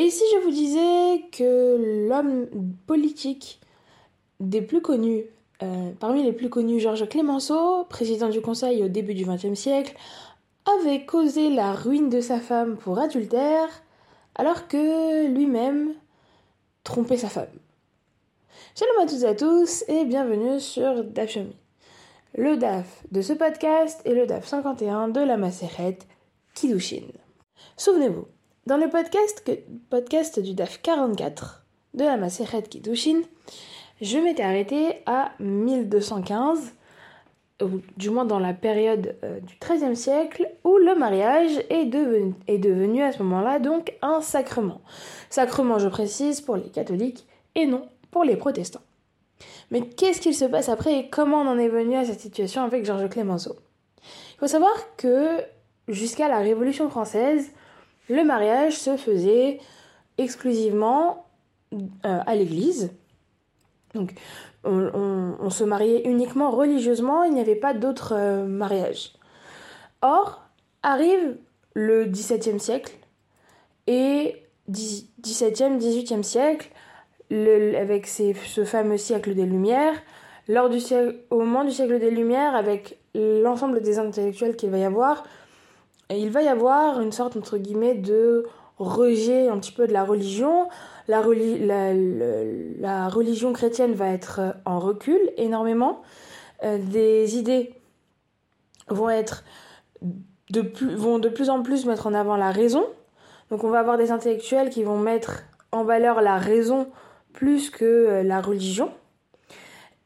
Et si je vous disais que l'homme politique des plus connus, euh, parmi les plus connus, Georges Clémenceau, président du Conseil au début du XXe siècle, avait causé la ruine de sa femme pour adultère, alors que lui-même trompait sa femme. Shalom à toutes et à tous et bienvenue sur DAF. Le DAF de ce podcast est le DAF 51 de la Maseret Kiddushin. Souvenez-vous, dans le podcast, du DAF 44 de la Maseret Kiddushin, je m'étais arrêtée à 1215, ou du moins dans la période euh, du XIIIe siècle, où le mariage est devenu, est devenu à ce moment-là donc un sacrement. Sacrement, je précise, pour les catholiques et non pour les protestants. Mais qu'est-ce qu'il se passe après et comment on en est venu à cette situation avec Georges Clemenceau? Il faut savoir que jusqu'à la Révolution française, le mariage se faisait exclusivement euh, à l'église. Donc, on, se mariait uniquement religieusement, il n'y avait pas d'autres euh, mariages. Or, arrive le XVIIe siècle et XVIIe, XVIIIe siècle, avec ce fameux siècle des Lumières, lors du au moment du siècle des Lumières, avec l'ensemble des intellectuels qu'il va y avoir, il va y avoir une sorte, entre guillemets, de rejet un petit peu de la religion. La, religion chrétienne va être en recul énormément. Euh, des idées vont être de plus, vont de plus en plus mettre en avant la raison. Donc on va avoir des intellectuels qui vont mettre en valeur la raison plus que euh, la religion.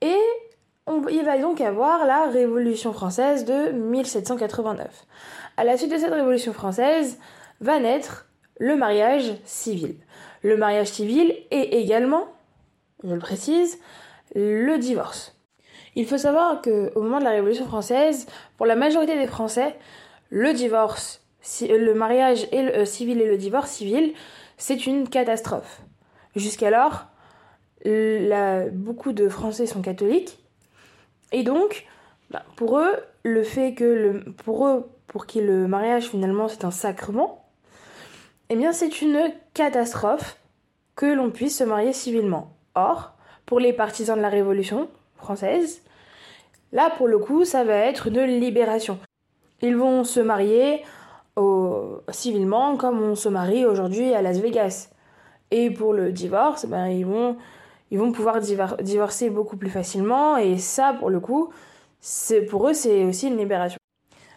Et il va donc avoir la Révolution française de 1789. À la suite de cette Révolution française va naître le mariage civil. Le mariage civil et également, je le précise, le divorce. Il faut savoir qu'au moment de la Révolution française, pour la majorité des Français, le divorce, le mariage euh, civil et le divorce civil, c'est une catastrophe. Jusqu'alors, beaucoup de Français sont catholiques et donc, bah, pour eux, le fait que pour eux, pour qui le mariage finalement c'est un sacrement, eh bien c'est une catastrophe que l'on puisse se marier civilement. Or, pour les partisans de la Révolution française, là pour le coup ça va être une libération. Ils vont se marier au, civilement comme on se marie aujourd'hui à Las Vegas. Et pour le divorce, ben, ils, vont, ils vont pouvoir divorcer beaucoup plus facilement et ça pour le coup, c'est pour eux c'est aussi une libération.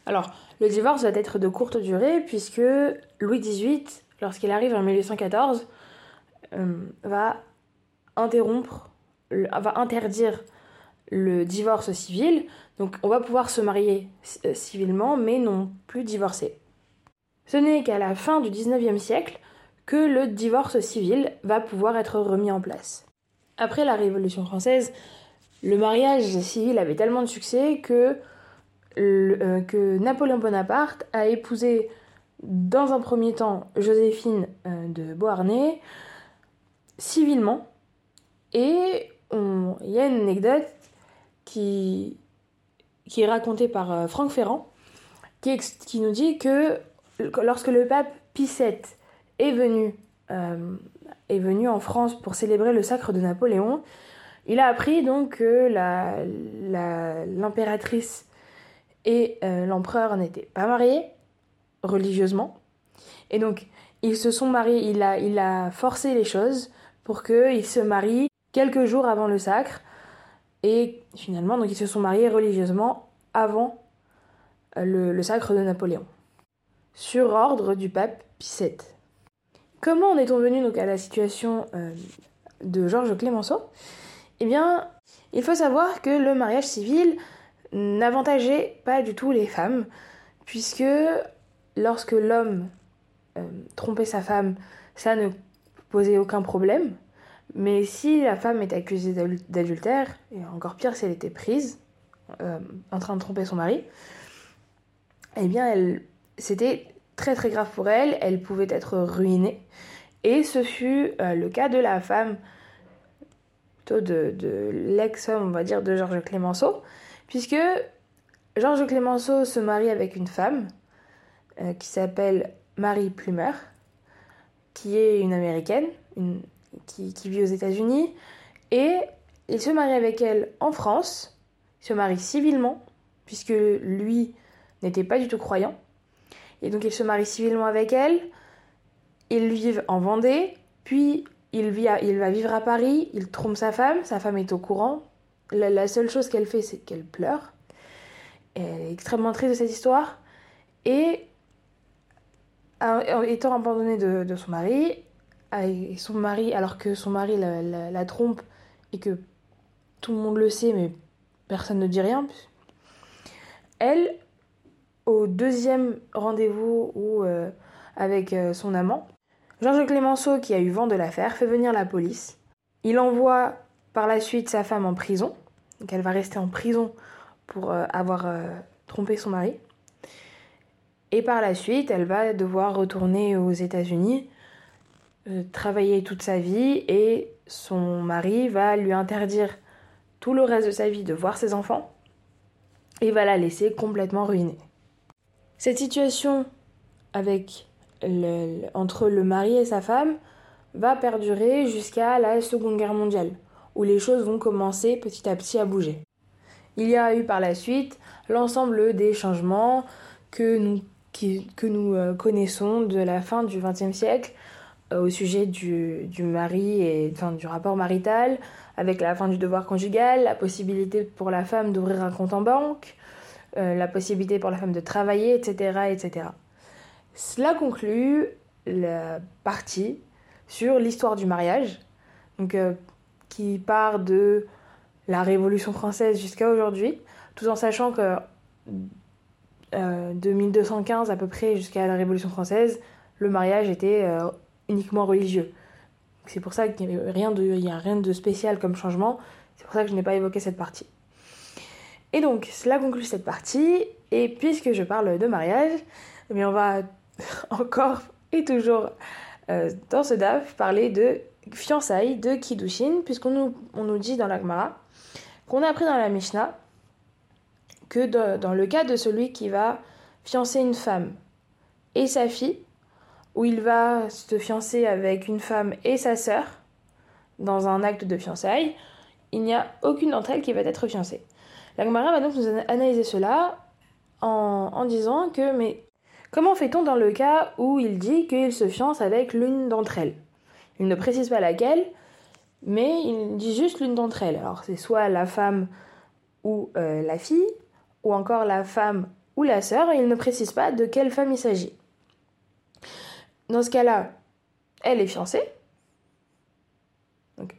Alors, le divorce va être de courte durée puisque Louis XVIII, lorsqu'il arrive en 1814, euh, va interrompre, va interdire le divorce civil. Donc on va pouvoir se marier euh, civilement mais non plus divorcer. Ce n'est qu'à la fin du 19e siècle que le divorce civil va pouvoir être remis en place. Après la Révolution française, le mariage civil avait tellement de succès que euh, que Napoléon Bonaparte a épousé dans un premier temps Joséphine euh, de Beauharnais civilement. Et il y a une anecdote qui, est racontée par euh, Franck Ferrand qui, nous dit que lorsque le pape Pie VII est venu en France pour célébrer le sacre de Napoléon, il a appris donc que l'impératrice et euh, l'empereur n'était pas marié religieusement. Et donc, ils se sont mariés, il a, forcé les choses pour qu'ils se marient quelques jours avant le sacre. Et finalement, ils se sont mariés religieusement avant euh, le, sacre de Napoléon, sur ordre du pape Pie VII. Comment en est-on venu donc à la situation euh, de Georges Clémenceau Eh bien, il faut savoir que le mariage civil n'avantageait pas du tout les femmes, puisque lorsque l'homme euh, trompait sa femme, ça ne posait aucun problème. Mais si la femme est accusée d'adultère, et encore pire si elle était prise, euh, en train de tromper son mari, eh bien, c'était très très grave pour elle, elle pouvait être ruinée. Et ce fut euh, le cas de la femme, de l'ex-homme, on va dire, de Georges Clémenceau, puisque Georges Clémenceau se marie avec une femme euh, qui s'appelle Marie Plumer. qui est une américaine, une, qui, qui vit aux États-Unis, et il se marie avec elle en France, il se marie civilement, puisque lui n'était pas du tout croyant. Et donc il se marie civilement avec elle, ils vivent en Vendée, puis il, va vivre à Paris, il trompe sa femme, sa femme est au courant. La, seule chose qu'elle fait, c'est qu'elle pleure. Elle est extrêmement triste de cette histoire. Et étant abandonnée de, son mari, son mari, alors que son mari la, trompe et que tout le monde le sait, mais personne ne dit rien, elle, au deuxième rendez-vous euh, avec euh, son amant, Georges Clémenceau, qui a eu vent de l'affaire, fait venir la police. Il envoie par la suite sa femme en prison, donc elle va rester en prison pour euh, avoir euh, trompé son mari. Et par la suite, elle va devoir retourner aux États-Unis, euh, travailler toute sa vie, et son mari va lui interdire tout le reste de sa vie de voir ses enfants, et va la laisser complètement ruinée. Cette situation avec entre le mari et sa femme va perdurer jusqu'à la Seconde Guerre mondiale, où les choses vont commencer petit à petit à bouger. Il y a eu par la suite l'ensemble des changements que nous, que nous euh, connaissons de la fin du XXe siècle euh, au sujet du, du mari et du rapport marital, avec la fin du devoir conjugal, la possibilité pour la femme d'ouvrir un compte en banque, euh, la possibilité pour la femme de travailler, etc., etc. Cela conclut la partie sur l'histoire du mariage, euh, qui part de la Révolution française jusqu'à aujourd'hui, tout en sachant que euh, de 1215 à peu près jusqu'à la Révolution française, le mariage était euh, uniquement religieux. C'est pour ça qu'il n'y a rien de, spécial comme changement. C'est pour ça que je n'ai pas évoqué cette partie. Et donc, cela conclut cette partie. Et puisque je parle de mariage, eh on va encore et toujours euh, dans ce DAF parler de fiançailles, de Kiddushin, puisqu'on nous, on nous dit dans la Gemara qu'on a appris dans la Mishnah que dans le cas de celui qui va fiancer une femme et sa fille, où il va se fiancer avec une femme et sa sœur dans un acte de fiançailles, il n'y a aucune d'entre elles qui va être fiancée. La Gemara va donc nous ana- analyser cela en, en disant que, mais comment fait-on dans le cas où il dit qu'il se fiance avec l'une d'entre elles? Il ne précise pas laquelle, mais il dit juste l'une d'entre elles. Alors c'est soit la femme ou euh, la fille, ou encore la femme ou la sœur, et il ne précise pas de quelle femme il s'agit. Dans ce cas-là, elle est fiancée. Donc,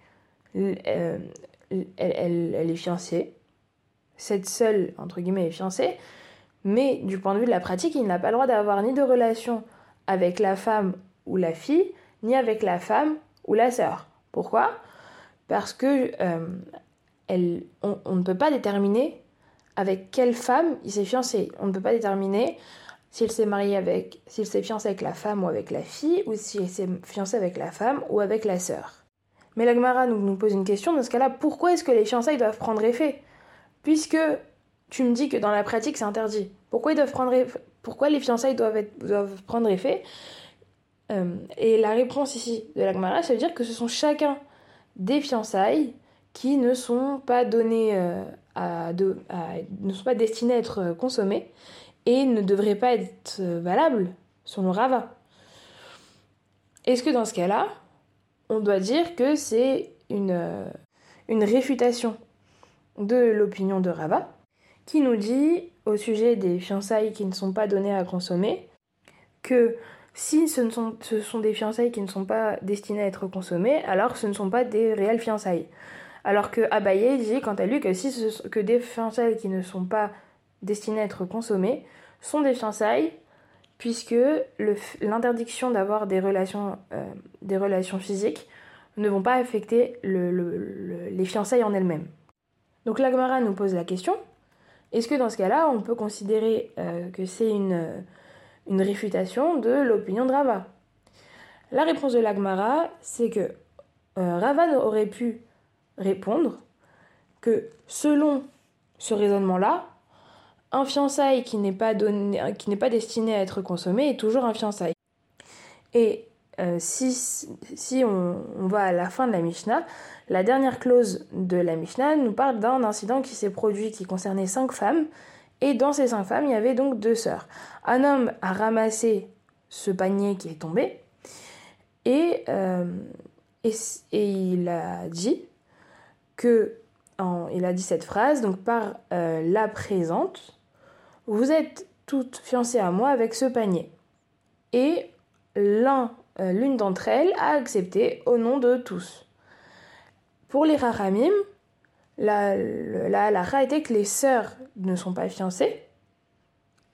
euh, elle, elle- elle est fiancée. Cette seule, entre guillemets, est fiancée. Mais du point de vue de la pratique, il n'a pas le droit d'avoir ni de relation avec la femme ou la fille, ni avec la femme ou la sœur. Pourquoi? Parce que euh, on, ne peut pas déterminer avec quelle femme il s'est fiancé. On ne peut pas déterminer s'il s'est marié avec, s'il s'est fiancé avec la femme ou avec la fille, ou s'il s'est fiancé avec la femme ou avec la sœur. Mais la Gemara nous, nous pose une question, dans ce cas-là, pourquoi est-ce que les fiançailles doivent prendre effet? Puisque tu me dis que dans la pratique c'est interdit. Pourquoi, les fiançailles doivent, prendre effet Euh, Et la réponse ici de la Gemara, ça veut dire que ce sont chacun des fiançailles qui ne sont pas données euh, à, ne sont pas destinées à être consommées et ne devraient pas être euh, valables selon Rava. Est-ce que dans ce cas-là, on doit dire que c'est une, euh, une réfutation de l'opinion de Rava qui nous dit au sujet des fiançailles qui ne sont pas données à consommer que si ce, sont, ce sont des fiançailles qui ne sont pas destinées à être consommées, alors ce ne sont pas des réelles fiançailles. Alors que Abaye dit quant à lui que, si que des fiançailles qui ne sont pas destinées à être consommées sont des fiançailles puisque l'interdiction d'avoir des relations, euh, des relations physiques ne vont pas affecter le- le- le- les fiançailles en elles-mêmes. Donc l'Agmara nous pose la question, est-ce que dans ce cas-là, on peut considérer euh, que c'est une, euh, une réfutation de l'opinion de Rava? La réponse de l'Agmara, c'est que euh, Rava aurait pu répondre que selon ce raisonnement-là, un fiançailles qui n'est pas, donné, qui n'est pas destiné à être consommé est toujours un fiançailles. Et euh, si, si on, va à la fin de la Mishnah, la dernière clause de la Mishnah nous parle d'un incident qui s'est produit qui concernait cinq femmes. Et dans ces cinq femmes, il y avait donc deux sœurs. Un homme a ramassé ce panier qui est tombé et, euh, et, il a dit que il a dit cette phrase donc par euh, la présente vous êtes toutes fiancées à moi avec ce panier et l'un euh, l'une d'entre elles a accepté au nom de tous. Pour les rahamim la, la halakha était que les sœurs ne sont pas fiancées.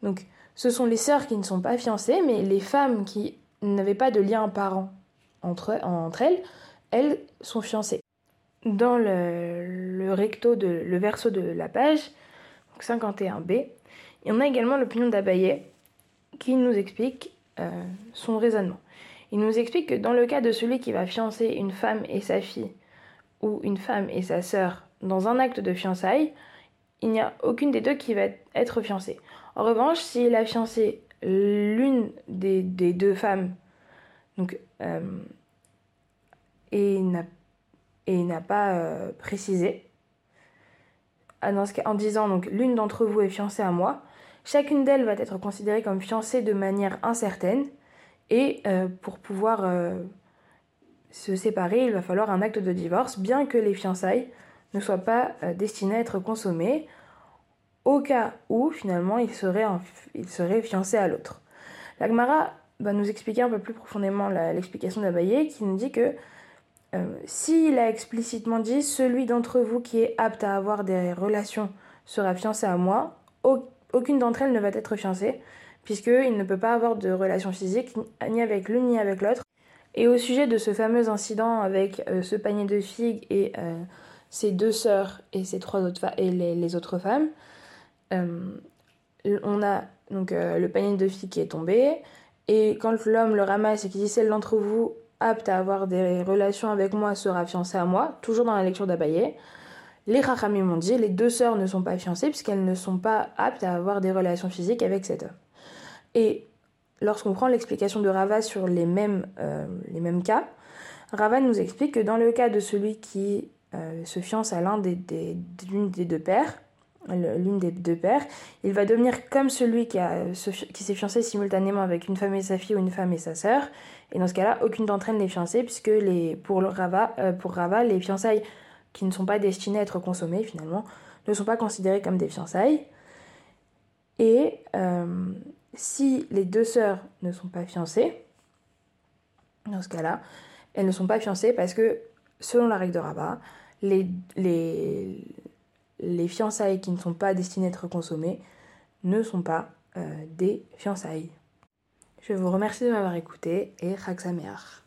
Donc ce sont les sœurs qui ne sont pas fiancées mais les femmes qui n'avaient pas de lien parent entre, entre elles elles sont fiancées. Dans le, recto de le verso de la page, donc 51b, et on a également l'opinion d'Abaye qui nous explique euh, son raisonnement. Il nous explique que dans le cas de celui qui va fiancer une femme et sa fille, ou une femme et sa sœur dans un acte de fiançailles, il n'y a aucune des deux qui va être fiancée. En revanche, s'il a fiancé l'une des, deux femmes, euh, et n'a pas euh, précisé. Ah, en disant donc l'une d'entre vous est fiancée à moi, chacune d'elles va être considérée comme fiancée de manière incertaine et euh, pour pouvoir euh, se séparer, il va falloir un acte de divorce, bien que les fiançailles ne soient pas euh, destinées à être consommées, au cas où finalement il serait, en, il serait fiancé à l'autre. L'Agmara va nous expliquer un peu plus profondément l'explication d'Abaye qui nous dit que S'il a explicitement dit celui d'entre vous qui est apte à avoir des relations sera fiancé à moi, au, aucune d'entre elles ne va être fiancée, puisqu'il ne peut pas avoir de relation physique ni avec l'une ni avec l'autre. Et au sujet de ce fameux incident avec euh, ce panier de figues et euh, ses deux sœurs et ses trois autres les, autres femmes, euh, on a donc le panier de figues qui est tombé et quand l'homme le ramasse et qu'il dit celle d'entre vous apte à avoir des relations avec moi sera fiancé à moi, toujours dans la lecture d'Abaye. Les Rachamim m'ont dit les deux sœurs ne sont pas fiancées puisqu'elles ne sont pas aptes à avoir des relations physiques avec cet homme. Et lorsqu'on prend l'explication de Rava sur les mêmes, euh, les mêmes cas, Rava nous explique que dans le cas de celui qui euh, se fiance à l'un des, des, l'une des deux pères, l'une des deux pères, il va devenir comme celui qui, a, qui s'est fiancé simultanément avec une femme et sa fille ou une femme et sa sœur. Et dans ce cas-là, aucune d'entre elles n'est fiancée, puisque les, pour, Rava, euh, pour Rava, les fiançailles qui ne sont pas destinées à être consommées, finalement, ne sont pas considérées comme des fiançailles. Et si les deux sœurs ne sont pas fiancées, dans ce cas-là, elles ne sont pas fiancées parce que, selon la règle de Rabat, les, les, les fiançailles qui ne sont pas destinées à être consommées ne sont pas euh, des fiançailles. Je vous remercie de m'avoir écouté et Raksameach.